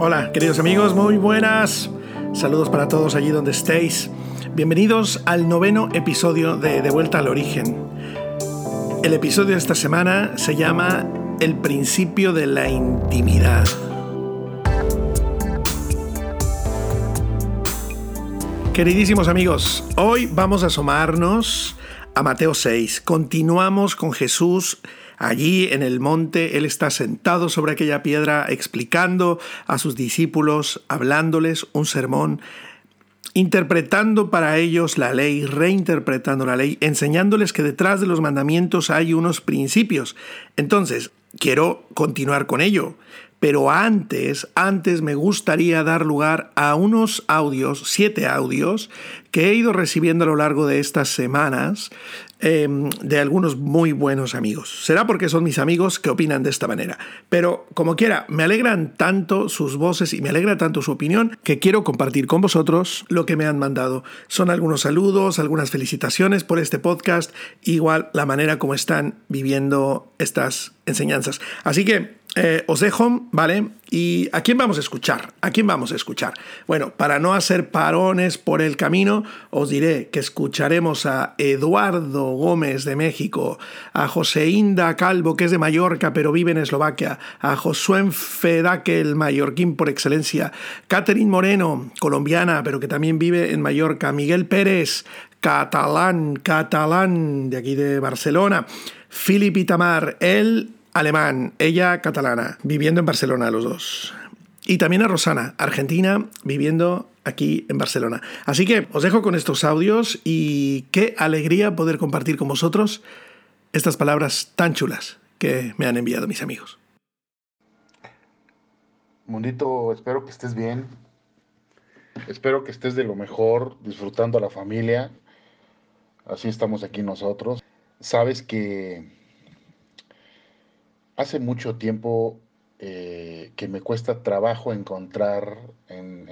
Hola, queridos amigos, muy buenas. Saludos para todos allí donde estéis. Bienvenidos al noveno episodio de De vuelta al origen. El episodio de esta semana se llama El principio de la intimidad. Queridísimos amigos, hoy vamos a asomarnos a Mateo 6. Continuamos con Jesús allí en el monte. Él está sentado sobre aquella piedra explicando a sus discípulos, hablándoles un sermón interpretando para ellos la ley, reinterpretando la ley, enseñándoles que detrás de los mandamientos hay unos principios. Entonces, quiero continuar con ello. Pero antes, antes me gustaría dar lugar a unos audios, siete audios, que he ido recibiendo a lo largo de estas semanas em, de algunos muy buenos amigos. Será porque son mis amigos que opinan de esta manera. Pero como quiera, me alegran tanto sus voces y me alegra tanto su opinión que quiero compartir con vosotros lo que me han mandado. Son algunos saludos, algunas felicitaciones por este podcast, igual la manera como están viviendo estas enseñanzas. Así que eh, os dejo, ¿vale? ¿Y a quién vamos a escuchar? ¿A quién vamos a escuchar? Bueno, para no hacer parones por el camino, os diré que escucharemos a Eduardo Gómez de México, a Inda Calvo, que es de Mallorca pero vive en Eslovaquia, a Josué Fedaque, el mallorquín por excelencia, Catherine Moreno, colombiana pero que también vive en Mallorca, Miguel Pérez, catalán, catalán de aquí de Barcelona, Philip Itamar, él alemán, ella catalana, viviendo en Barcelona los dos. Y también a Rosana, argentina, viviendo aquí en Barcelona. Así que os dejo con estos audios y qué alegría poder compartir con vosotros estas palabras tan chulas que me han enviado mis amigos. Mundito, espero que estés bien. Espero que estés de lo mejor, disfrutando a la familia. Así estamos aquí nosotros. Sabes que hace mucho tiempo eh, que me cuesta trabajo encontrar en,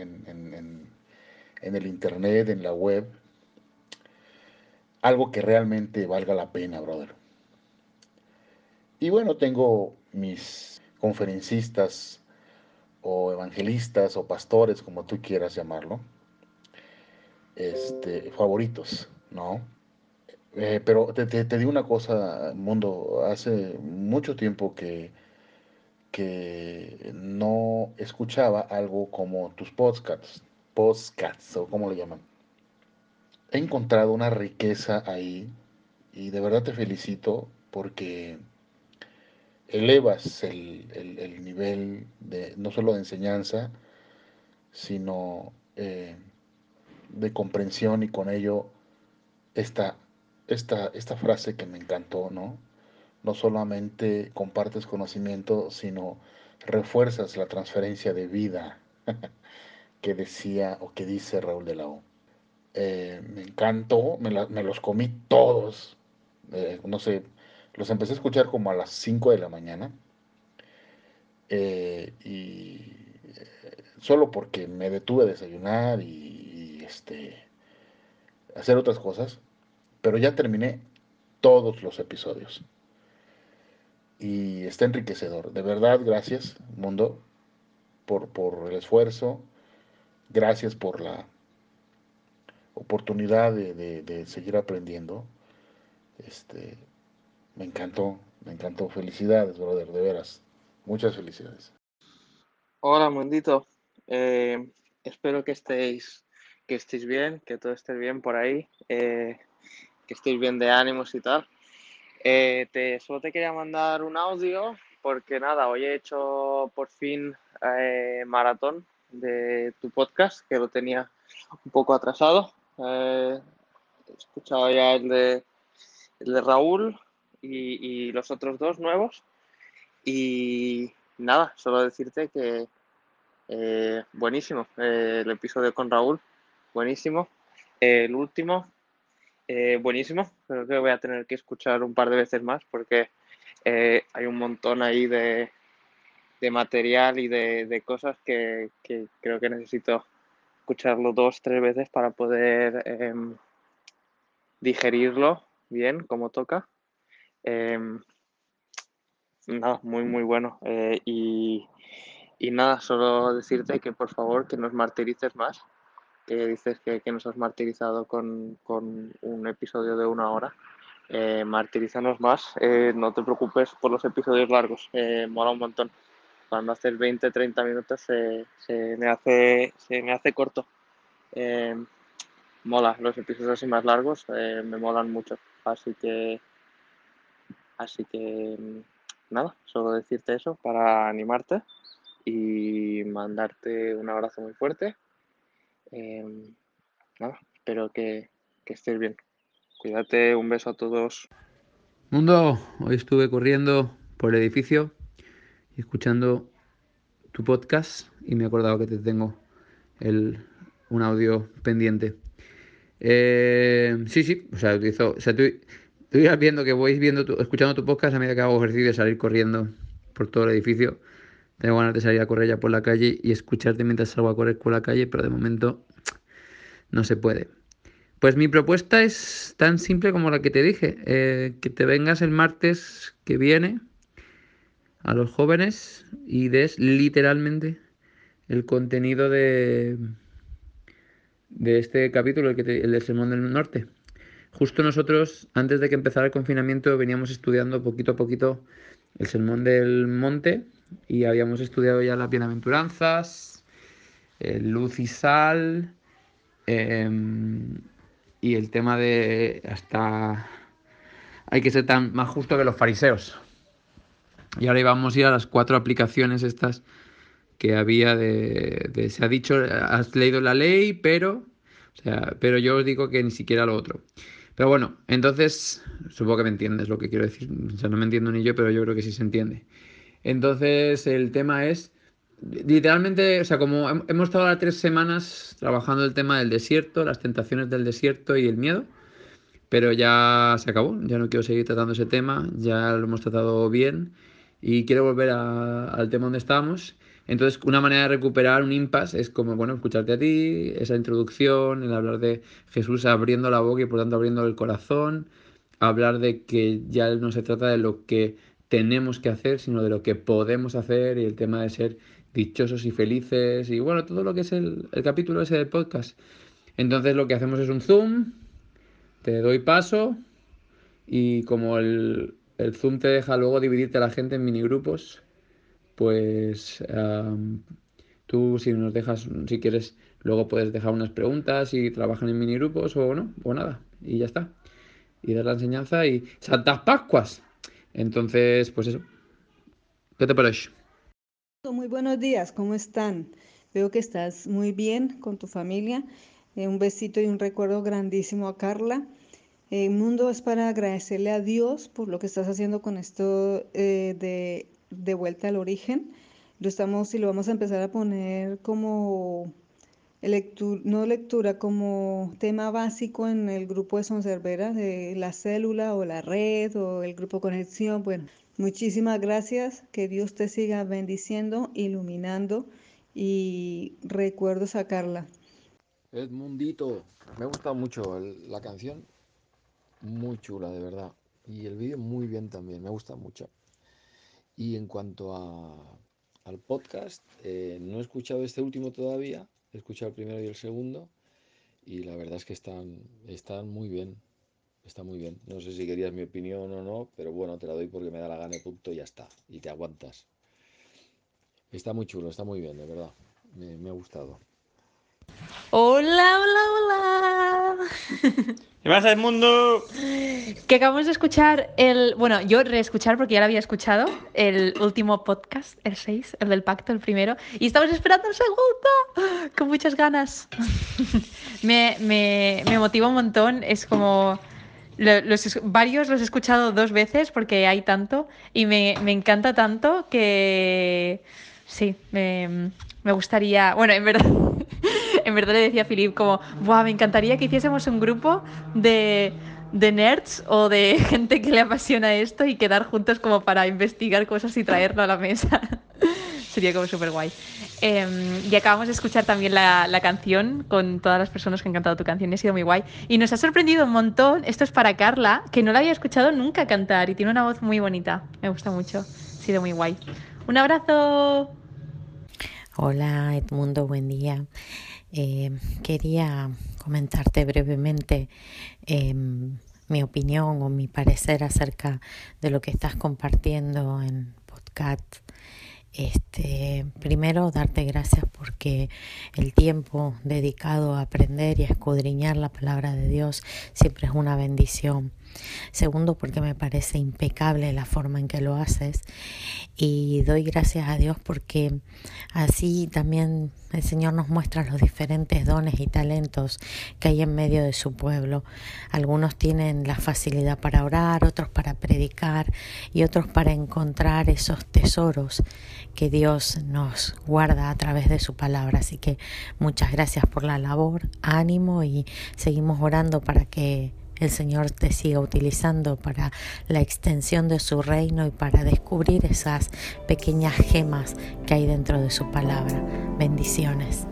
el internet, en la web, algo que realmente valga la pena, brother. Y bueno, tengo mis conferencistas o evangelistas o pastores, como tú quieras llamarlo, este, favoritos, ¿no? Eh, pero te, digo una cosa, Mundo, hace mucho tiempo que, que no escuchaba algo como tus podcasts, podcasts o como le llaman. He encontrado una riqueza ahí y de verdad te felicito porque elevas el, nivel de no solo de enseñanza, sino eh, de comprensión y con ello esta esta, esta frase que me encantó, ¿no? No solamente compartes conocimiento, sino refuerzas la transferencia de vida que decía o que dice Raúl de la. Eh, me encantó, me, los comí todos. Eh, no sé, los empecé a escuchar como a las 5 de la mañana. Eh, y solo porque me detuve a desayunar y, y, este, hacer otras cosas pero ya terminé todos los episodios. Y está enriquecedor. De verdad, gracias, mundo, por, por el esfuerzo. Gracias por la oportunidad de, seguir aprendiendo. Este, me encantó, me encantó. Felicidades, brother, de veras. Muchas felicidades. Hola, mundito. Eh, espero que estéis, que estéis bien, que todo esté bien por ahí. Eh, que estéis bien de ánimos y tal. Eh, solo te quería mandar un audio porque nada, hoy he hecho por fin eh, maratón de tu podcast, que lo tenía un poco atrasado. Eh, he escuchado ya el de, el de Raúl y, y, los otros dos nuevos. Y nada, solo decirte que buenísimo el episodio con Raúl, buenísimo. el último eh, buenísimo. Creo que voy a tener que escuchar un par de veces más porque eh, hay un montón ahí de, material y de, cosas que, creo que necesito escucharlo dos, tres veces para poder em, digerirlo bien como toca. Em, nada, muy, muy bueno. Eh, y, y nada, solo decirte que por favor que nos martirices más, que dices que, nos has martirizado con, con, un episodio de una hora. Eh, martirízanos más, eh, no te preocupes por los episodios largos, mola un montón. Cuando haces 20, 30 minutos se, se me, hace, se me hace corto. Eh, mola, los episodios así más largos eh, me molan mucho. Así que, así que nada, solo decirte eso para animarte y mandarte un abrazo muy fuerte. Eh, nada, espero que, que estés bien. Cuídate, un beso a todos. Mundo, hoy estuve corriendo por el edificio y escuchando tu podcast y me he acordado que te tengo el, un audio pendiente. Eh, sí, sí, o sea, utilizo, o sea, tú, tú ibas viendo que voy viendo tu, escuchando tu podcast a medida que hago ejercicio de salir corriendo por todo el edificio. Tengo ganas de salir a correr ya por la calle y escucharte mientras salgo a correr por la calle, pero de momento no se puede. Pues mi propuesta es tan simple como la que te dije, eh, que te vengas el martes que viene a los jóvenes y des literalmente el contenido de, de este capítulo, el, del Sermón del Norte. Justo nosotros, antes de que empezara el confinamiento, veníamos estudiando poquito a poquito el Sermón del Monte y habíamos estudiado ya las bienaventuranzas, el luz y sal, eh, y el tema de hasta hay que ser tan más justo que los fariseos. Y ahora íbamos a ir a las cuatro aplicaciones estas que había de, de, se ha dicho, has leído la ley, pero, o sea, pero yo os digo que ni siquiera lo otro. Pero bueno, entonces, supongo que me entiendes lo que quiero decir. O sea, no me entiendo ni yo, pero yo creo que sí se entiende. Entonces, el tema es, literalmente, o sea, como hemos estado ahora tres semanas trabajando el tema del desierto, las tentaciones del desierto y el miedo, pero ya se acabó, ya no quiero seguir tratando ese tema, ya lo hemos tratado bien y quiero volver al tema donde estábamos. Entonces, una manera de recuperar un impasse es como, bueno, escucharte a ti, esa introducción, el hablar de Jesús abriendo la boca y por tanto abriendo el corazón, hablar de que ya no se trata de lo que tenemos que hacer, sino de lo que podemos hacer y el tema de ser dichosos y felices y bueno, todo lo que es el, el capítulo ese del podcast. Entonces lo que hacemos es un zoom, te doy paso y como el, el zoom te deja luego dividirte a la gente en minigrupos, pues tú si nos dejas, si quieres, luego puedes dejar unas preguntas y trabajan en minigrupos o no, o nada, y ya está. Y dar la enseñanza y Santas Pascuas. Entonces, pues eso. ¿Qué te parece? Muy buenos días, ¿cómo están? Veo que estás muy bien con tu familia. Eh, un besito y un recuerdo grandísimo a Carla. El mundo es para agradecerle a Dios por lo que estás haciendo con esto eh, de, de, vuelta al origen. Lo estamos y lo vamos a empezar a poner como no lectura, como tema básico en el grupo de Sonservera, de la célula o la red o el grupo conexión. Bueno, muchísimas gracias. Que Dios te siga bendiciendo, iluminando y recuerdo sacarla. Edmundito, me ha gustado mucho la canción, muy chula, de verdad. Y el vídeo muy bien también, me gusta mucho. Y en cuanto a, al podcast, eh, no he escuchado este último todavía, he escuchado el primero y el segundo, y la verdad es que están, están muy bien, está muy bien. No sé si querías mi opinión o no, pero bueno, te la doy porque me da la gana, punto, y ya está, y te aguantas. Está muy chulo, está muy bien, de verdad, me, me ha gustado. Hola, hola, hola. ¿Qué pasa, el mundo? Que acabamos de escuchar el. Bueno, yo reescuchar porque ya lo había escuchado. El último podcast, el 6, el del pacto, el primero. Y estamos esperando el segundo. Con muchas ganas. me, me, me motiva un montón. Es como. Los, varios los he escuchado dos veces porque hay tanto. Y me, me encanta tanto que. Sí, me, me gustaría. Bueno, en verdad en verdad le decía a Filip como, Buah, me encantaría que hiciésemos un grupo de, nerds o de gente que le apasiona esto y quedar juntos como para investigar cosas y traerlo a la mesa. Sería como súper guay. Eh, y acabamos de escuchar también la, la, canción con todas las personas que han cantado tu canción. Ha sido muy guay. Y nos ha sorprendido un montón. Esto es para Carla, que no la había escuchado nunca cantar y tiene una voz muy bonita. Me gusta mucho. Ha sido muy guay. Un abrazo. Hola Edmundo, buen día. Eh, quería comentarte brevemente em, mi opinión o mi parecer acerca de lo que estás compartiendo en podcast. Este, primero, darte gracias porque el tiempo dedicado a aprender y a escudriñar la palabra de Dios siempre es una bendición. Segundo, porque me parece impecable la forma en que lo haces. Y doy gracias a Dios porque así también el Señor nos muestra los diferentes dones y talentos que hay en medio de su pueblo. Algunos tienen la facilidad para orar, otros para predicar y otros para encontrar esos tesoros que Dios nos guarda a través de su palabra. Así que muchas gracias por la labor, ánimo y seguimos orando para que el Señor te siga utilizando para la extensión de su reino y para descubrir esas pequeñas gemas que hay dentro de su palabra. Bendiciones.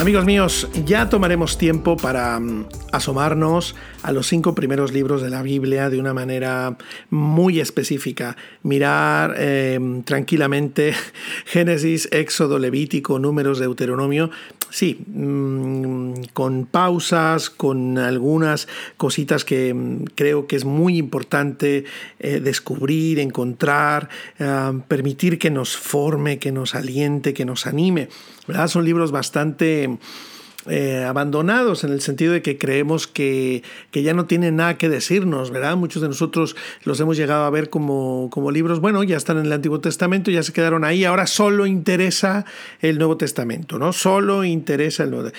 Amigos míos, ya tomaremos tiempo para mm, asomarnos a los cinco primeros libros de la Biblia de una manera muy específica. Mirar em, tranquilamente Génesis, Éxodo, Levítico, Números, Deuteronomio. Sí, mm, con pausas, con algunas cositas que mm, creo que es muy importante eh, descubrir, encontrar, eh, permitir que nos forme, que nos aliente, que nos anime. Son libros bastante eh, abandonados en el sentido de que creemos que, ya no tienen nada que decirnos, ¿verdad? Muchos de nosotros los hemos llegado a ver como, como libros, bueno, ya están en el Antiguo Testamento, ya se quedaron ahí, ahora solo interesa el Nuevo Testamento, ¿no? Solo interesa el Nuevo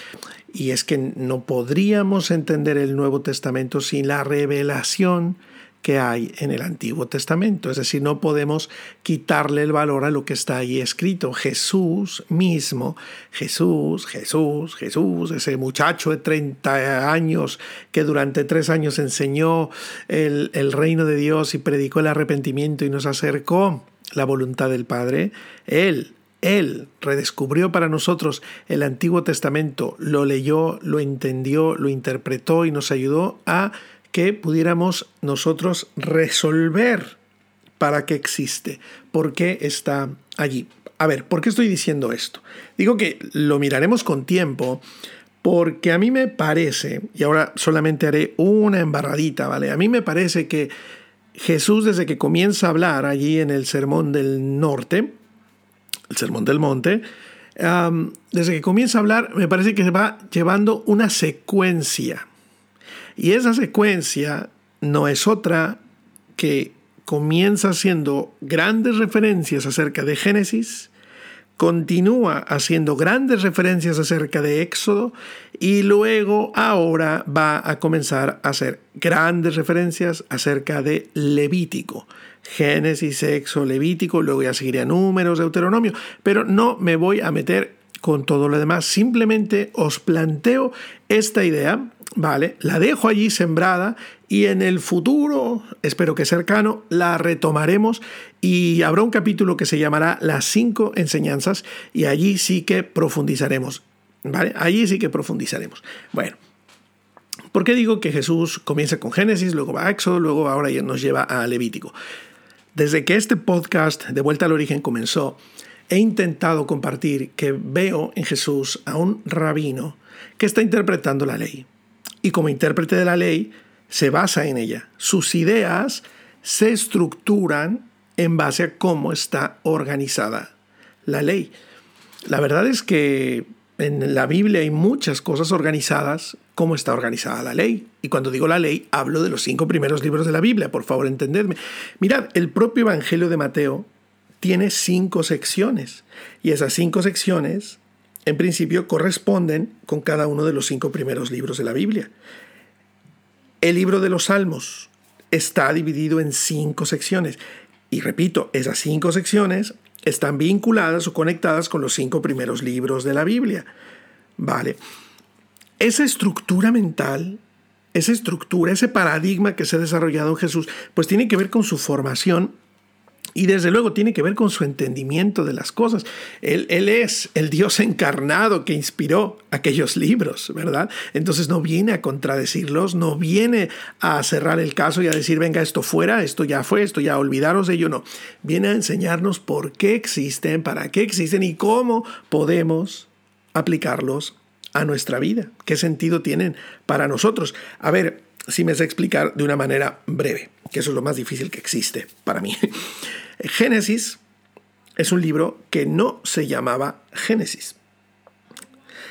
Y es que no podríamos entender el Nuevo Testamento sin la revelación que hay en el Antiguo Testamento. Es decir, no podemos quitarle el valor a lo que está ahí escrito. Jesús mismo, Jesús, Jesús, Jesús, ese muchacho de 30 años que durante tres años enseñó el, el reino de Dios y predicó el arrepentimiento y nos acercó la voluntad del Padre, Él él redescubrió para nosotros el Antiguo Testamento, lo leyó, lo entendió, lo interpretó y nos ayudó a que pudiéramos nosotros resolver para qué existe, por qué está allí. A ver, ¿por qué estoy diciendo esto? Digo que lo miraremos con tiempo porque a mí me parece, y ahora solamente haré una embarradita, ¿vale? A mí me parece que Jesús desde que comienza a hablar allí en el Sermón del Norte, el Sermón del Monte, desde que comienza a hablar, me parece que se va llevando una secuencia. Y esa secuencia no es otra que comienza haciendo grandes referencias acerca de Génesis, continúa haciendo grandes referencias acerca de Éxodo y luego ahora va a comenzar a hacer grandes referencias acerca de Levítico. Génesis, Éxodo, Levítico, luego ya seguiría números, Deuteronomio, pero no me voy a meter con todo lo demás, simplemente os planteo esta idea ¿vale? La dejo allí sembrada y en el futuro, espero que cercano, la retomaremos y habrá un capítulo que se llamará Las cinco enseñanzas y allí sí que profundizaremos, ¿vale? Allí sí que profundizaremos. Bueno, ¿por qué digo que Jesús comienza con Génesis, luego va a Éxodo, luego ahora ya nos lleva a Levítico? Desde que este podcast de Vuelta al Origen comenzó, he intentado compartir que veo en Jesús a un rabino que está interpretando la ley y como intérprete de la ley se basa en ella. Sus ideas se estructuran en base a cómo está organizada la ley. La verdad es que en la Biblia hay muchas cosas organizadas cómo está organizada la ley. Y cuando digo la ley, hablo de los cinco primeros libros de la Biblia, por favor entendedme. Mirad, el propio Evangelio de Mateo tiene cinco secciones. Y esas cinco secciones en principio corresponden con cada uno de los cinco primeros libros de la Biblia. El libro de los Salmos está dividido en cinco secciones. Y repito, esas cinco secciones están vinculadas o conectadas con los cinco primeros libros de la Biblia. Vale. Esa estructura mental, esa estructura, ese paradigma que se ha desarrollado en Jesús, pues tiene que ver con su formación Y desde luego tiene que ver con su entendimiento de las cosas. Él, él, es el Dios encarnado que inspiró aquellos libros, ¿verdad? Entonces no viene a contradecirlos, no viene a cerrar el caso y a decir, venga, esto fuera, esto ya fue, esto ya olvidaros de ello, no. Viene a enseñarnos por qué existen, para qué existen y cómo podemos aplicarlos a nuestra vida, qué sentido tienen para nosotros. A ver, si me sé explicar de una manera breve, que eso es lo más difícil que existe para mí. Génesis es un libro que no se llamaba Génesis.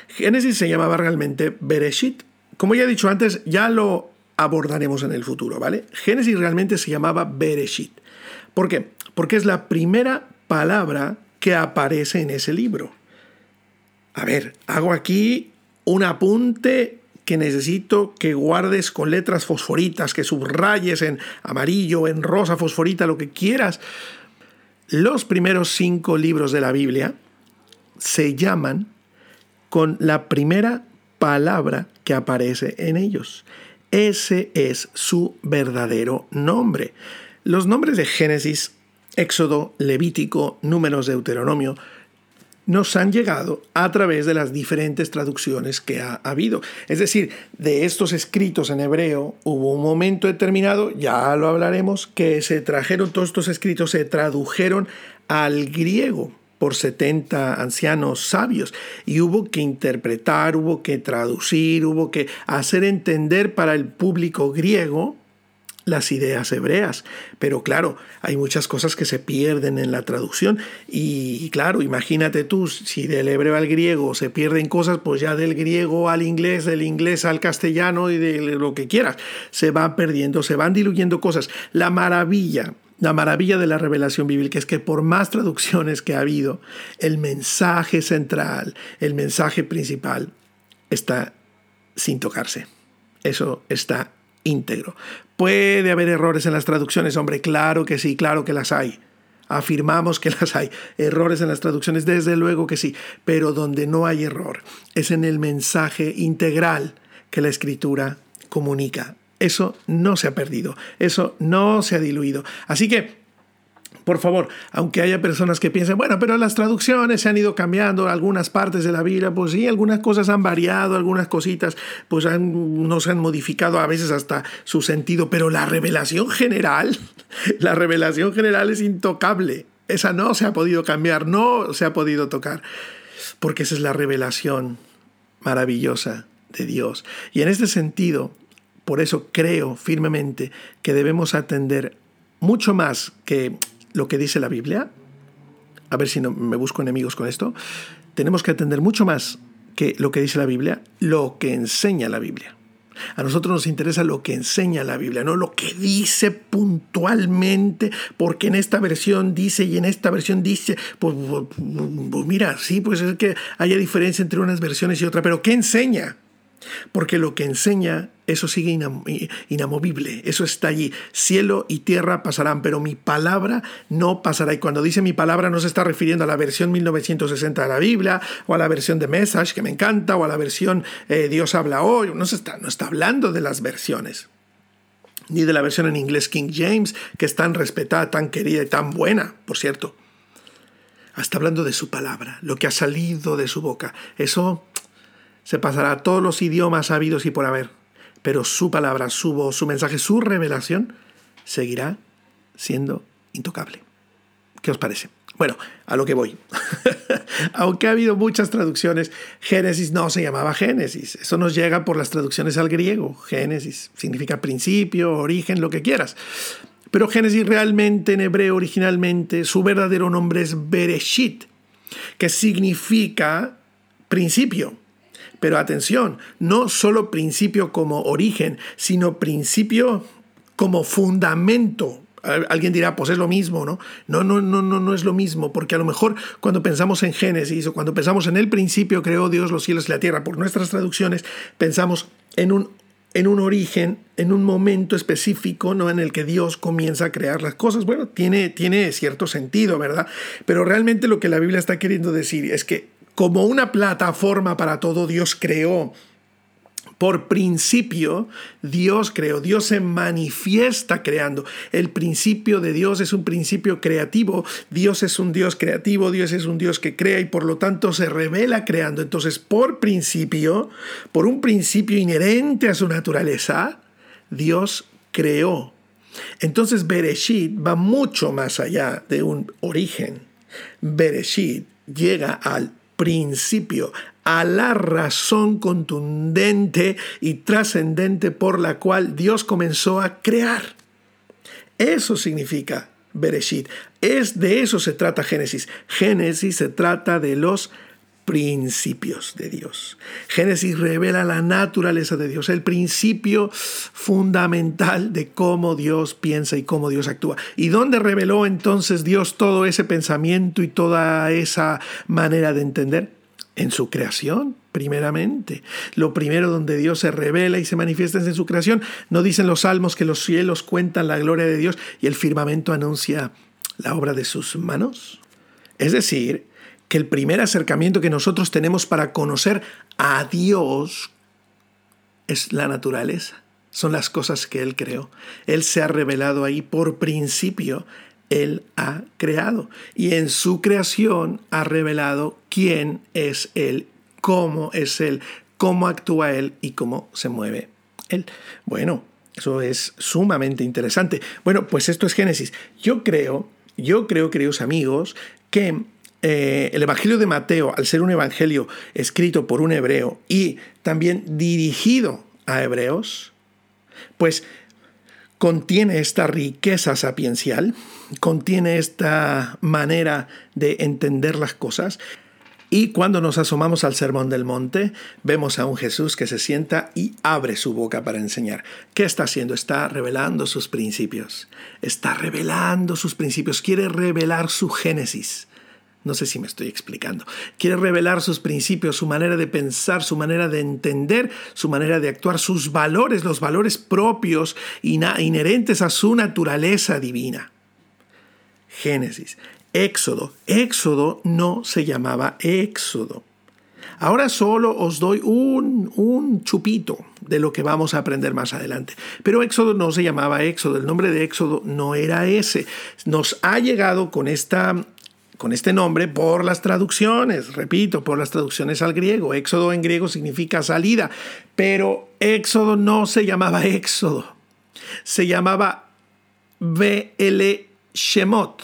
Génesis se llamaba realmente Bereshit. Como ya he dicho antes, ya lo abordaremos en el futuro, ¿vale? Génesis realmente se llamaba Bereshit. ¿Por qué? Porque es la primera palabra que aparece en ese libro. A ver, hago aquí un apunte que necesito que guardes con letras fosforitas, que subrayes en amarillo, en rosa fosforita, lo que quieras. Los primeros cinco libros de la Biblia se llaman con la primera palabra que aparece en ellos. Ese es su verdadero nombre. Los nombres de Génesis, Éxodo, Levítico, Números, Deuteronomio nos han llegado a través de las diferentes traducciones que ha habido. Es decir, de estos escritos en hebreo hubo un momento determinado, ya lo hablaremos, que se trajeron, todos estos escritos se tradujeron al griego por 70 ancianos sabios y hubo que interpretar, hubo que traducir, hubo que hacer entender para el público griego las ideas hebreas. Pero claro, hay muchas cosas que se pierden en la traducción. Y claro, imagínate tú, si del hebreo al griego se pierden cosas, pues ya del griego al inglés, del inglés al castellano y de lo que quieras, se van perdiendo, se van diluyendo cosas. La maravilla. La maravilla de la revelación bíblica es que por más traducciones que ha habido, el mensaje central, el mensaje principal, está sin tocarse. Eso está íntegro. ¿Puede haber errores en las traducciones? Hombre, claro que sí, claro que las hay. Afirmamos que las hay. Errores en las traducciones, desde luego que sí. Pero donde no hay error es en el mensaje integral que la escritura comunica. Eso no se ha perdido, eso no se ha diluido. Así que por favor, aunque haya personas que piensen, bueno, pero las traducciones se han ido cambiando, algunas partes de la Biblia, pues sí, algunas cosas han variado, algunas cositas pues no se han modificado a veces hasta su sentido, pero la revelación general, la revelación general es intocable. Esa no se ha podido cambiar, no se ha podido tocar, porque esa es la revelación maravillosa de Dios. Y en este sentido, por eso creo firmemente que debemos atender mucho más que lo que dice la Biblia, a ver si no me busco enemigos con esto, tenemos que atender mucho más que lo que dice la Biblia, lo que enseña la Biblia. A nosotros nos interesa lo que enseña la Biblia, no lo que dice puntualmente, porque en esta versión dice y en esta versión dice, pues, pues, pues mira, sí, pues es que haya diferencia entre unas versiones y otras, pero ¿qué enseña? Porque lo que enseña, eso sigue inamovible, eso está allí. Cielo y tierra pasarán, pero mi palabra no pasará. Y cuando dice mi palabra no se está refiriendo a la versión 1960 de la Biblia, o a la versión de Message, que me encanta, o a la versión eh, Dios habla hoy. No, se está, no está hablando de las versiones. Ni de la versión en inglés King James, que es tan respetada, tan querida y tan buena, por cierto. Está hablando de su palabra, lo que ha salido de su boca. Eso se pasará todos los idiomas habidos y por haber, pero su palabra, su voz, su mensaje, su revelación seguirá siendo intocable. ¿Qué os parece? Bueno, a lo que voy. Aunque ha habido muchas traducciones, Génesis no se llamaba Génesis. Eso nos llega por las traducciones al griego. Génesis significa principio, origen, lo que quieras. Pero Génesis realmente en hebreo originalmente su verdadero nombre es Bereshit, que significa principio. Pero atención, no solo principio como origen, sino principio como fundamento. Alguien dirá, pues es lo mismo, ¿no? No, no, no, no, no es lo mismo, porque a lo mejor cuando pensamos en Génesis o cuando pensamos en el principio creó Dios los cielos y la tierra, por nuestras traducciones pensamos en un, en un origen, en un momento específico, ¿no? En el que Dios comienza a crear las cosas. Bueno, tiene, tiene cierto sentido, ¿verdad? Pero realmente lo que la Biblia está queriendo decir es que como una plataforma para todo, Dios creó Por principio, Dios creó, Dios se manifiesta creando. El principio de Dios es un principio creativo, Dios es un Dios creativo, Dios es un Dios que crea y por lo tanto se revela creando. Entonces, por principio, por un principio inherente a su naturaleza, Dios creó. Entonces, Bereshit va mucho más allá de un origen. Bereshit llega al principio, a la razón contundente y trascendente por la cual Dios comenzó a crear. Eso significa Bereshit. Es de eso se trata Génesis. Génesis se trata de los principios de Dios. Génesis revela la naturaleza de Dios, el principio fundamental de cómo Dios piensa y cómo Dios actúa. ¿Y dónde reveló entonces Dios todo ese pensamiento y toda esa manera de entender? En su creación, primeramente. Lo primero donde Dios se revela y se manifiesta es en su creación. No dicen los salmos que los cielos cuentan la gloria de Dios y el firmamento anuncia la obra de sus manos. Es decir, que el primer acercamiento que nosotros tenemos para conocer a Dios es la naturaleza, son las cosas que Él creó. Él se ha revelado ahí por principio, Él ha creado y en su creación ha revelado quién es Él, cómo es Él, cómo actúa Él y cómo se mueve Él. Bueno, eso es sumamente interesante. Bueno, pues esto es Génesis. Yo creo, yo creo, queridos amigos, que eh, el Evangelio de Mateo, al ser un evangelio escrito por un hebreo y también dirigido a hebreos, pues contiene esta riqueza sapiencial, contiene esta manera de entender las cosas. Y cuando nos asomamos al Sermón del Monte, vemos a un Jesús que se sienta y abre su boca para enseñar. ¿Qué está haciendo? Está revelando sus principios. Está revelando sus principios. Quiere revelar su génesis. No sé si me estoy explicando. Quiere revelar sus principios, su manera de pensar, su manera de entender, su manera de actuar, sus valores, los valores propios inherentes a su naturaleza divina. Génesis, Éxodo. Éxodo no se llamaba Éxodo. Ahora solo os doy un, un chupito de lo que vamos a aprender más adelante. Pero Éxodo no se llamaba Éxodo, el nombre de Éxodo no era ese. Nos ha llegado con esta con este nombre por las traducciones, repito, por las traducciones al griego. Éxodo en griego significa salida, pero Éxodo no se llamaba Éxodo, se llamaba BL Shemot,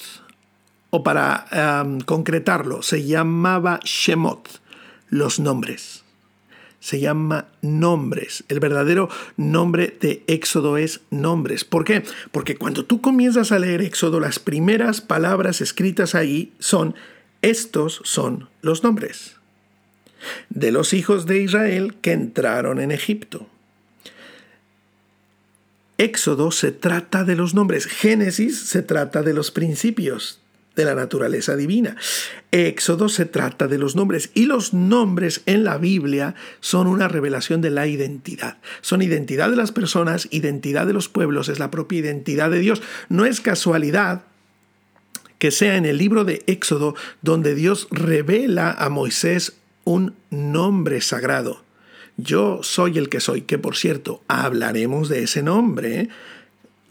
o para concretarlo, se llamaba Shemot, los nombres se llama nombres. El verdadero nombre de Éxodo es nombres. ¿Por qué? Porque cuando tú comienzas a leer Éxodo, las primeras palabras escritas ahí son, estos son los nombres de los hijos de Israel que entraron en Egipto. Éxodo se trata de los nombres, Génesis se trata de los principios, de la naturaleza divina. Éxodo se trata de los nombres y los nombres en la Biblia son una revelación de la identidad. Son identidad de las personas, identidad de los pueblos, es la propia identidad de Dios. No es casualidad que sea en el libro de Éxodo donde Dios revela a Moisés un nombre sagrado. Yo soy el que soy, que por cierto, hablaremos de ese nombre. ¿eh?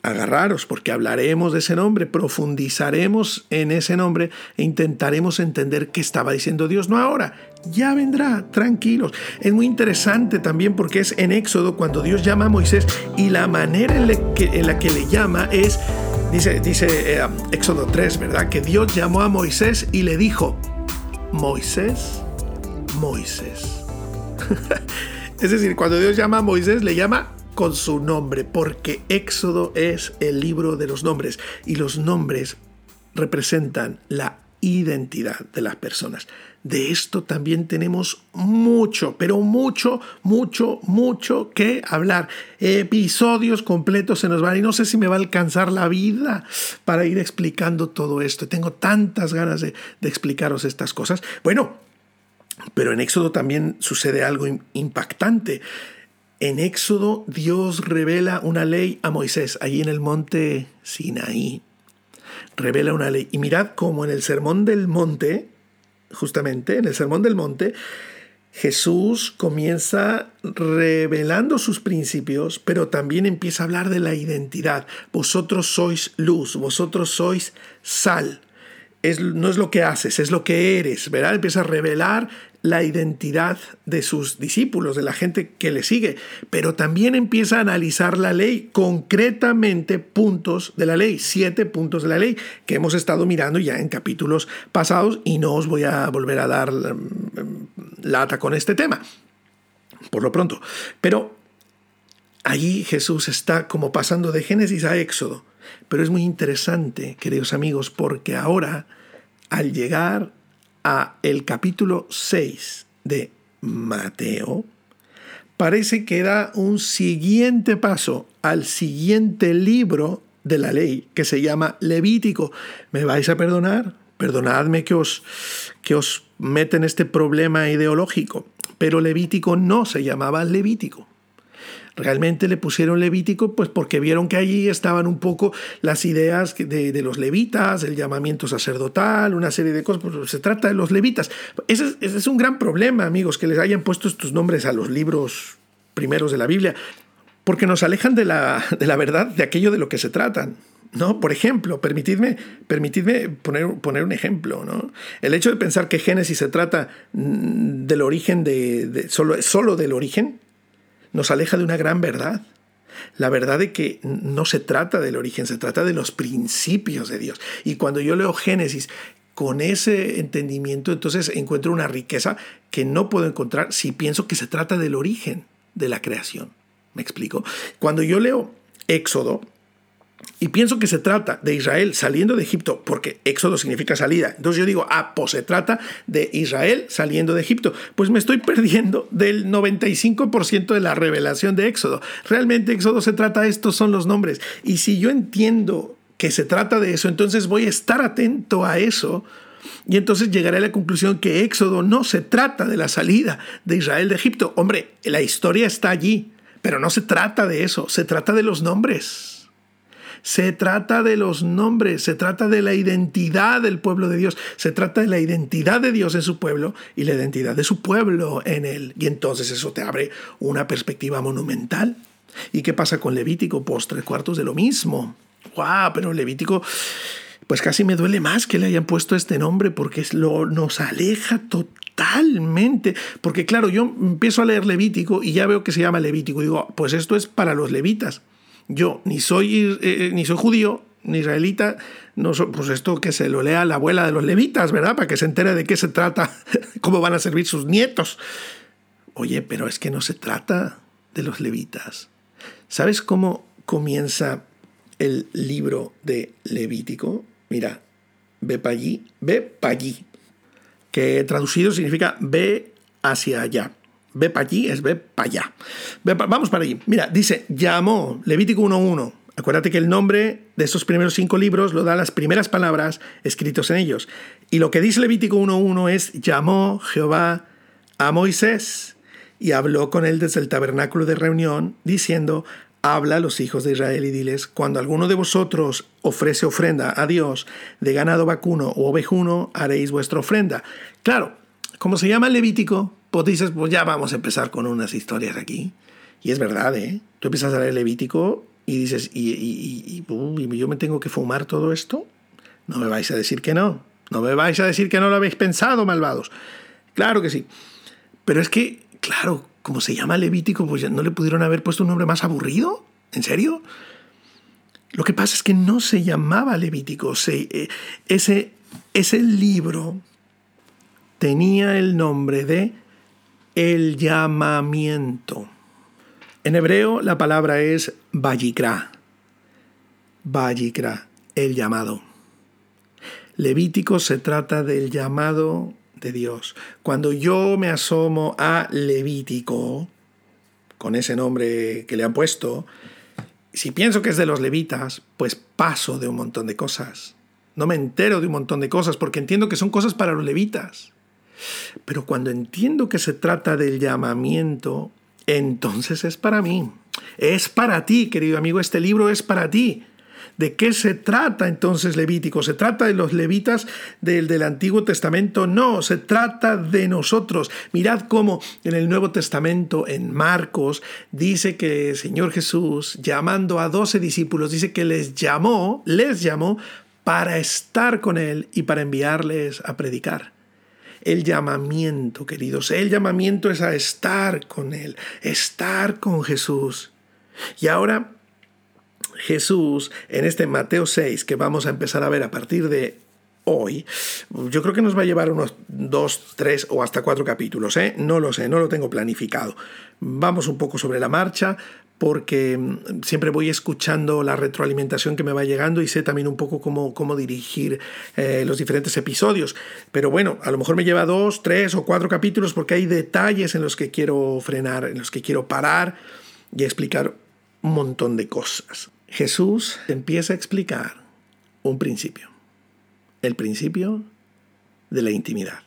Agarraros porque hablaremos de ese nombre, profundizaremos en ese nombre e intentaremos entender qué estaba diciendo Dios, no ahora, ya vendrá, tranquilos. Es muy interesante también porque es en Éxodo cuando Dios llama a Moisés y la manera en la que, le llama es, dice, dice eh, Éxodo 3, ¿verdad? Que Dios llamó a Moisés y le dijo, Moisés, Moisés. es decir, cuando Dios llama a Moisés, le llama con su nombre, porque Éxodo es el libro de los nombres y los nombres representan la identidad de las personas. De esto también tenemos mucho, pero mucho, mucho, mucho que hablar. Episodios completos se nos van y no sé si me va a alcanzar la vida para ir explicando todo esto. Tengo tantas ganas de, de explicaros estas cosas. Bueno, pero en Éxodo también sucede algo impactante. En Éxodo Dios revela una ley a Moisés, allí en el monte Sinaí. Revela una ley. Y mirad cómo en el Sermón del Monte, justamente en el Sermón del Monte, Jesús comienza revelando sus principios, pero también empieza a hablar de la identidad. Vosotros sois luz, vosotros sois sal. no es lo que haces, es lo que eres, ¿verdad? Empieza a revelar la identidad de sus discípulos, de la gente que le sigue, pero también empieza a analizar la ley, concretamente puntos de la ley, siete puntos de la ley que hemos estado mirando ya en capítulos pasados y no os voy a volver a dar mm, lata con este tema, por lo pronto. Pero allí Jesús está como pasando de Génesis a Éxodo, pero es muy interesante, queridos amigos, porque ahora, al llegar a el capítulo 6 de Mateo, parece que da un siguiente paso al siguiente libro de la ley que se llama Levítico. ¿Me vais a perdonar? Perdonadme que os, que os mete en este problema ideológico, pero Levítico no se llamaba Levítico. Realmente le pusieron Levítico pues porque vieron que allí estaban un poco las ideas de, los levitas, el llamamiento sacerdotal, una serie de cosas. Pues se trata de los levitas. Ese es, un gran problema, amigos, que les hayan puesto estos nombres a los libros primeros de la Biblia, porque nos alejan de la, de la verdad de aquello de lo que se tratan. ¿no? Por ejemplo, permitidme, permitidme poner, poner, un ejemplo, ¿no? El hecho de pensar que Génesis se trata mm, del origen de, solo, solo del origen, nos aleja de una gran verdad. La verdad de que no se trata del origen, se trata de los principios de Dios. Y cuando yo leo Génesis con ese entendimiento, entonces encuentro una riqueza que no puedo encontrar si pienso que se trata del origen de la creación. ¿Me explico? Cuando yo leo Éxodo, y pienso que se trata de Israel saliendo de Egipto, porque éxodo significa salida. Entonces yo digo, ah, pues se trata de Israel saliendo de Egipto. Pues me estoy perdiendo del 95% de la revelación de éxodo. Realmente éxodo se trata de estos son los nombres. Y si yo entiendo que se trata de eso, entonces voy a estar atento a eso. Y entonces llegaré a la conclusión que Éxodo no se trata de la salida de Israel de Egipto. Hombre, la historia está allí, pero no se trata de eso, se trata de los nombres. Se trata de los nombres, se trata de la identidad del pueblo de Dios, se trata de la identidad de Dios en su pueblo y la identidad de su pueblo en él. Y entonces eso te abre una perspectiva monumental. ¿Y qué pasa con Levítico? Pues tres cuartos de lo mismo. ¡Guau! Pero Levítico, pues casi me duele más que le hayan puesto este nombre porque lo, nos aleja totalmente. Porque claro, yo empiezo a leer Levítico y ya veo que se llama Levítico. Y digo, pues esto es para los levitas. Yo ni soy, eh, eh, ni soy judío, ni israelita, no pues esto que se lo lea la abuela de los levitas, ¿verdad? Para que se entere de qué se trata, cómo van a servir sus nietos. Oye, pero es que no se trata de los levitas. ¿Sabes cómo comienza el libro de Levítico? Mira, ve para allí, ve para allí, que traducido significa ve hacia allá. Ve para allí es ve para allá. vamos para allí. Mira, dice, llamó Levítico 1.1. Acuérdate que el nombre de estos primeros cinco libros lo dan las primeras palabras escritos en ellos. Y lo que dice Levítico 1.1 es, llamó Jehová a Moisés y habló con él desde el tabernáculo de reunión, diciendo, habla a los hijos de Israel y diles, cuando alguno de vosotros ofrece ofrenda a Dios de ganado vacuno o ovejuno, haréis vuestra ofrenda. Claro, como se llama Levítico, pues dices, pues ya vamos a empezar con unas historias aquí. Y es verdad, ¿eh? Tú empiezas a leer Levítico y dices, ¿y, yo me tengo que fumar todo esto? No me vais a decir que no. No me vais a decir que no lo habéis pensado, malvados. Claro que sí. Pero es que, claro, como se llama Levítico, pues ya no le pudieron haber puesto un nombre más aburrido. ¿En serio? Lo que pasa es que no se llamaba Levítico. Se, eh, ese, ese libro tenía el nombre de el llamamiento. En hebreo la palabra es Vayikra. Vayikra, el llamado. Levítico se trata del llamado de Dios. Cuando yo me asomo a Levítico, con ese nombre que le han puesto, si pienso que es de los levitas, pues paso de un montón de cosas. No me entero de un montón de cosas porque entiendo que son cosas para los levitas. Pero cuando entiendo que se trata del llamamiento, entonces es para mí. Es para ti, querido amigo, este libro es para ti. ¿De qué se trata entonces Levítico? ¿Se trata de los levitas del, del Antiguo Testamento? No, se trata de nosotros. Mirad cómo en el Nuevo Testamento, en Marcos, dice que el Señor Jesús, llamando a doce discípulos, dice que les llamó, les llamó para estar con Él y para enviarles a predicar. El llamamiento, queridos, el llamamiento es a estar con Él, estar con Jesús. Y ahora Jesús, en este Mateo 6, que vamos a empezar a ver a partir de hoy, yo creo que nos va a llevar unos dos, tres o hasta cuatro capítulos, ¿eh? No lo sé, no lo tengo planificado. Vamos un poco sobre la marcha, porque mm, siempre voy escuchando la retroalimentación que me va llegando y sé también un poco cómo, cómo dirigir eh, los diferentes episodios. Pero bueno, a lo mejor me lleva dos, tres o cuatro capítulos porque hay detalles en los que quiero frenar, en los que quiero parar y explicar un montón de cosas. Jesús empieza a explicar un principio. El principio de la intimidad.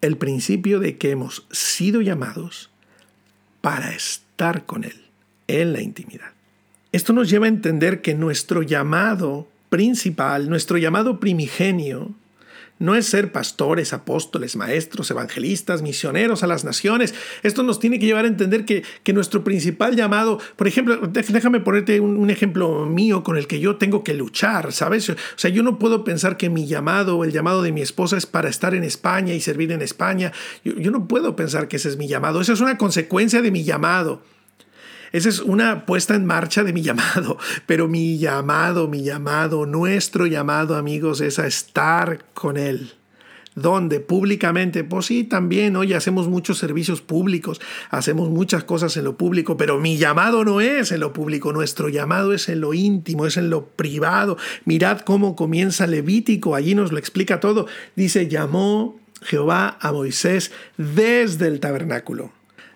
El principio de que hemos sido llamados para estar con Él en la intimidad. Esto nos lleva a entender que nuestro llamado principal, nuestro llamado primigenio, no es ser pastores, apóstoles, maestros, evangelistas, misioneros a las naciones. Esto nos tiene que llevar a entender que, nuestro principal llamado, por ejemplo, déjame ponerte un, ejemplo mío con el que yo tengo que luchar, ¿sabes? O sea, yo no puedo pensar que mi llamado, el llamado de mi esposa es para estar en España y servir en España. Yo, yo no puedo pensar que ese es mi llamado. Esa es una consecuencia de mi llamado. Esa es una puesta en marcha de mi llamado, pero mi llamado, mi llamado, nuestro llamado, amigos, es a estar con Él. ¿Dónde? Públicamente. Pues sí, también, hoy hacemos muchos servicios públicos, hacemos muchas cosas en lo público, pero mi llamado no es en lo público, nuestro llamado es en lo íntimo, es en lo privado. Mirad cómo comienza Levítico, allí nos lo explica todo. Dice, llamó Jehová a Moisés desde el tabernáculo.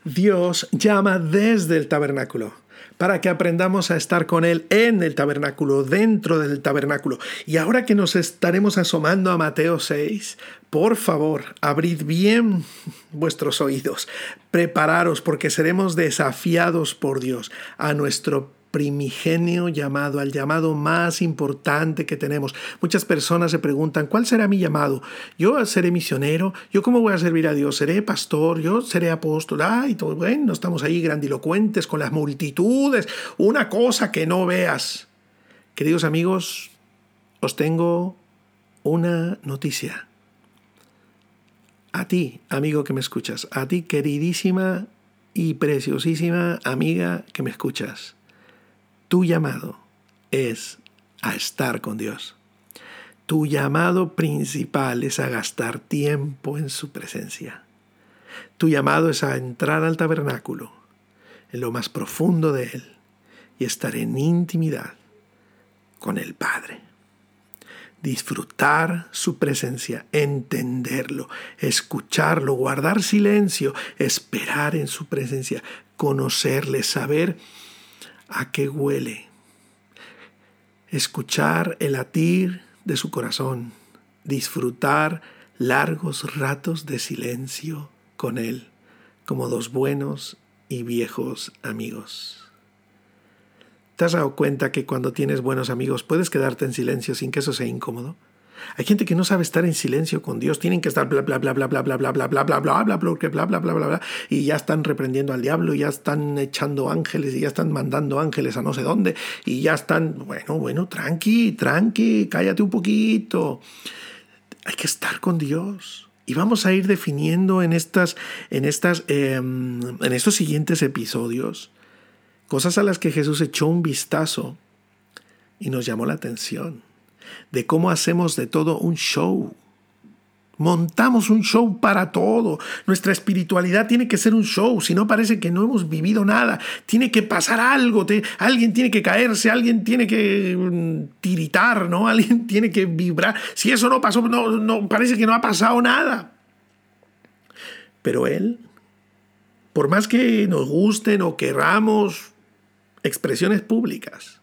Dios llama desde el tabernáculo para que aprendamos a estar con Él en el tabernáculo, dentro del tabernáculo. Y ahora que nos estaremos asomando a Mateo 6, por favor, abrid bien vuestros oídos, prepararos porque seremos desafiados por Dios a nuestro primigenio llamado, al llamado más importante que tenemos. Muchas personas se preguntan, ¿cuál será mi llamado? ¿Yo seré misionero? ¿Yo cómo voy a servir a Dios? ¿Seré pastor? ¿Yo seré apóstol? Ay, todo bueno, estamos ahí grandilocuentes con las multitudes, una cosa que no veas. Queridos amigos, os tengo una noticia. A ti, amigo que me escuchas, a ti, queridísima y preciosísima amiga que me escuchas. Tu llamado es a estar con Dios. Tu llamado principal es a gastar tiempo en su presencia. Tu llamado es a entrar al tabernáculo, en lo más profundo de Él, y estar en intimidad con el Padre. Disfrutar su presencia, entenderlo, escucharlo, guardar silencio, esperar en su presencia, conocerle, saber a qué huele, escuchar el latir de su corazón, disfrutar largos ratos de silencio con él, como dos buenos y viejos amigos. ¿Te has dado cuenta que cuando tienes buenos amigos puedes quedarte en silencio sin que eso sea incómodo? Hay gente que no sabe estar en silencio con Dios, tienen que estar bla bla bla bla bla bla bla bla bla bla bla bla bla bla bla bla bla y ya están reprendiendo al diablo, ya están echando ángeles y ya están mandando ángeles a no sé dónde y ya están, bueno, bueno, tranqui, tranqui, cállate un poquito. Hay que estar con Dios. Y vamos a ir definiendo en estas, en estas, en estos siguientes episodios cosas a las que Jesús echó un vistazo y nos llamó la atención de cómo hacemos de todo un show. Montamos un show para todo. Nuestra espiritualidad tiene que ser un show, si no parece que no hemos vivido nada. Tiene que pasar algo, alguien tiene que caerse, alguien tiene que mm, tiritar, ¿no? Alguien tiene que vibrar. Si eso no pasó, no, no parece que no ha pasado nada. Pero él, por más que nos gusten o querramos expresiones públicas,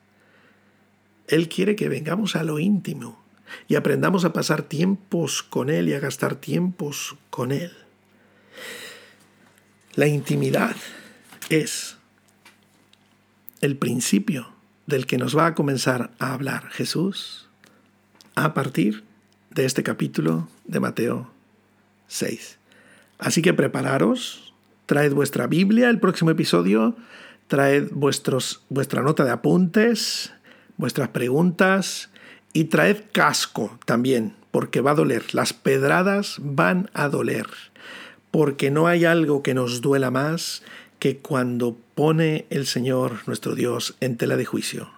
él quiere que vengamos a lo íntimo y aprendamos a pasar tiempos con Él y a gastar tiempos con Él. La intimidad es el principio del que nos va a comenzar a hablar Jesús a partir de este capítulo de Mateo 6. Así que prepararos, traed vuestra Biblia el próximo episodio, traed vuestros, vuestra nota de apuntes, vuestras preguntas y traed casco también, porque va a doler. Las pedradas van a doler, porque no hay algo que nos duela más que cuando pone el Señor nuestro Dios en tela de juicio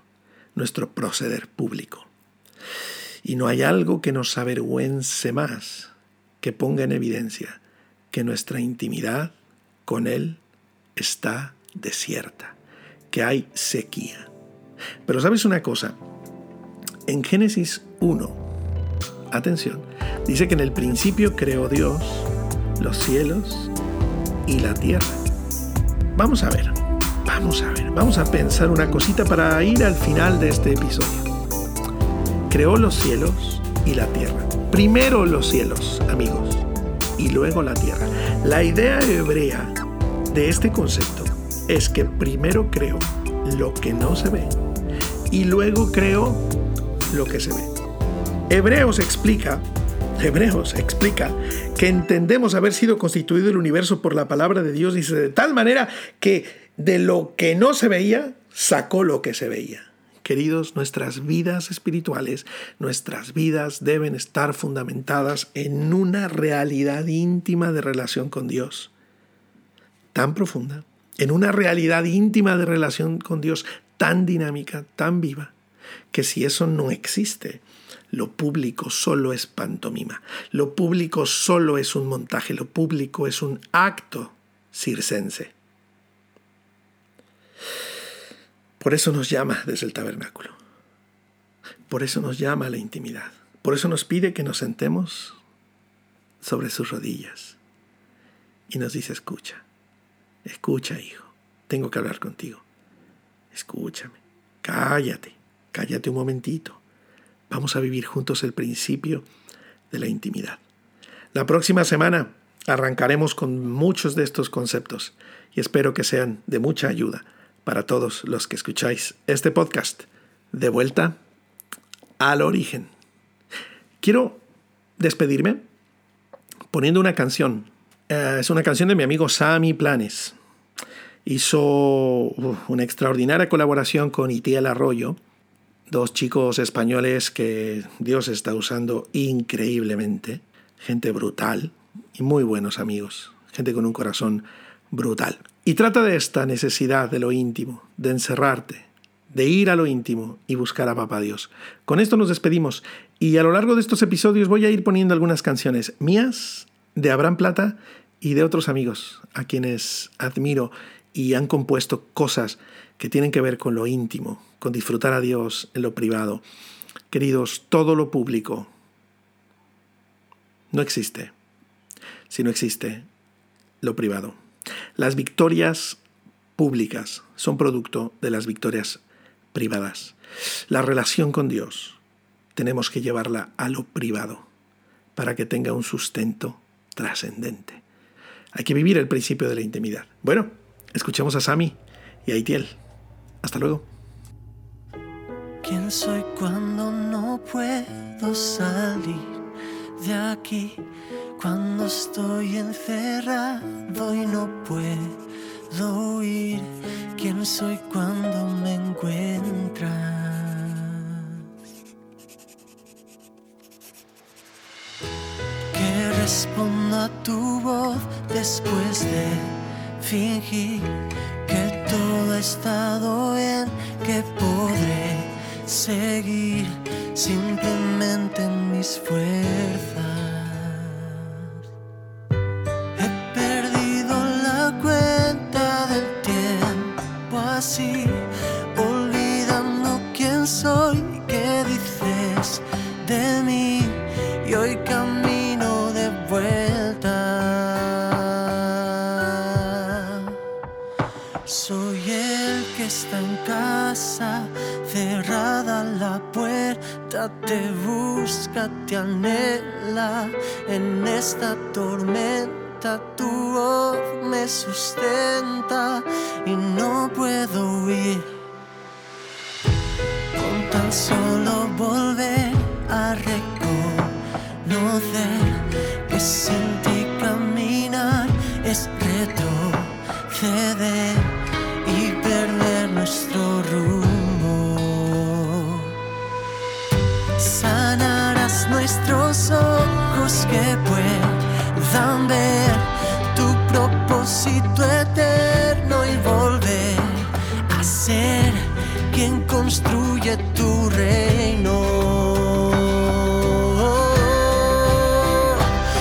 nuestro proceder público. Y no hay algo que nos avergüence más que ponga en evidencia que nuestra intimidad con Él está desierta, que hay sequía. Pero sabes una cosa, en Génesis 1, atención, dice que en el principio creó Dios los cielos y la tierra. Vamos a ver, vamos a ver, vamos a pensar una cosita para ir al final de este episodio. Creó los cielos y la tierra. Primero los cielos, amigos, y luego la tierra. La idea hebrea de este concepto es que primero creo lo que no se ve y luego creo lo que se ve. Hebreos explica Hebreos explica que entendemos haber sido constituido el universo por la palabra de Dios, dice, de tal manera que de lo que no se veía, sacó lo que se veía. Queridos, nuestras vidas espirituales, nuestras vidas deben estar fundamentadas en una realidad íntima de relación con Dios, tan profunda, en una realidad íntima de relación con Dios tan dinámica, tan viva, que si eso no existe, lo público solo es pantomima, lo público solo es un montaje, lo público es un acto circense. Por eso nos llama desde el tabernáculo. Por eso nos llama la intimidad. Por eso nos pide que nos sentemos sobre sus rodillas. Y nos dice, escucha, escucha hijo, tengo que hablar contigo. Escúchame, cállate, cállate un momentito. Vamos a vivir juntos el principio de la intimidad. La próxima semana arrancaremos con muchos de estos conceptos y espero que sean de mucha ayuda para todos los que escucháis este podcast. De vuelta al origen. Quiero despedirme poniendo una canción. Eh, es una canción de mi amigo Sami Planes. Hizo una extraordinaria colaboración con Itiel Arroyo dos chicos españoles que Dios está usando increíblemente, gente brutal y muy buenos amigos, gente con un corazón brutal. Y trata de esta necesidad de lo íntimo, de encerrarte, de ir a lo íntimo y buscar a Papá Dios. Con esto nos despedimos y a lo largo de estos episodios voy a ir poniendo algunas canciones mías, de Abraham Plata y de otros amigos a quienes admiro y han compuesto cosas que tienen que ver con lo íntimo, con disfrutar a Dios en lo privado. Queridos, todo lo público no existe si no existe lo privado. Las victorias públicas son producto de las victorias privadas. La relación con Dios tenemos que llevarla a lo privado para que tenga un sustento trascendente. Hay que vivir el principio de la intimidad. Bueno, escuchemos a Sami y a Itiel. Hasta luego. ¿Quién soy cuando no puedo salir de aquí? Cuando estoy encerrado y no puedo ir. ¿Quién soy cuando me encuentras? Que responda tu voz después de fingir que todo ha estado bien, que podré seguir simplemente en mis fuerzas. He perdido la cuenta del tiempo así, Soy el que está en casa, cerrada la puerta, te busca, te anhela en esta tormenta. Tu voz me sustenta y no puedo huir. solo volver a reconocer que sin ti caminar es retroceder que puedan ver tu propósito eterno y volver a ser quien construye tu reino.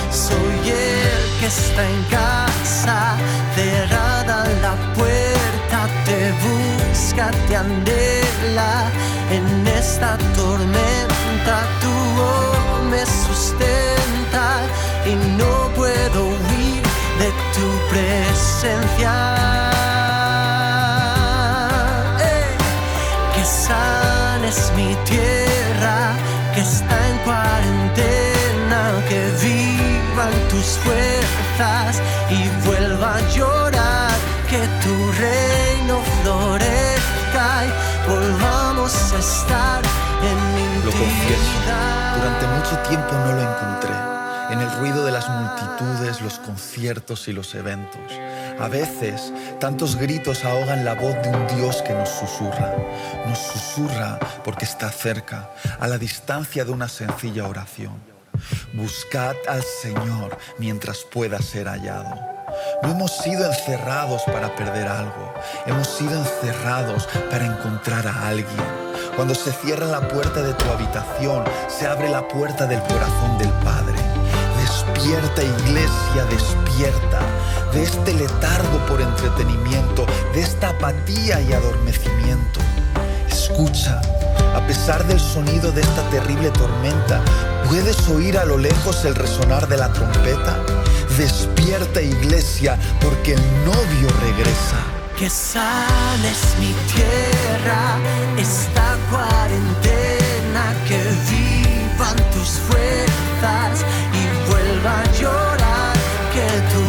Soy el que está en casa, cerrada la puerta, te busca, te anhela en esta tormenta. Tu me sustenta y no puedo huir de tu presencia. Ey, que sanes mi tierra, que está en cuarentena, que vivan tus fuerzas y vuelva a llorar, que tu reino florezca y volvamos a estar en Lo confieso, durante mucho tiempo no lo encontré. En el ruido de las multitudes, los conciertos y los eventos. A veces, tantos gritos ahogan la voz de un Dios que nos susurra. Nos susurra porque está cerca, a la distancia de una sencilla oración. Buscad al Señor mientras pueda ser hallado. No hemos sido encerrados para perder algo, hemos sido encerrados para encontrar a alguien. Cuando se cierra la puerta de tu habitación, se abre la puerta del corazón del Padre. Despierta iglesia, despierta de este letargo por entretenimiento, de esta apatía y adormecimiento. Escucha, a pesar del sonido de esta terrible tormenta, ¿puedes oír a lo lejos el resonar de la trompeta? Despierta iglesia, porque el novio regresa. Que sanes mi tierra, esta cuarentena, que vivan tus fuerzas a llorar, que tu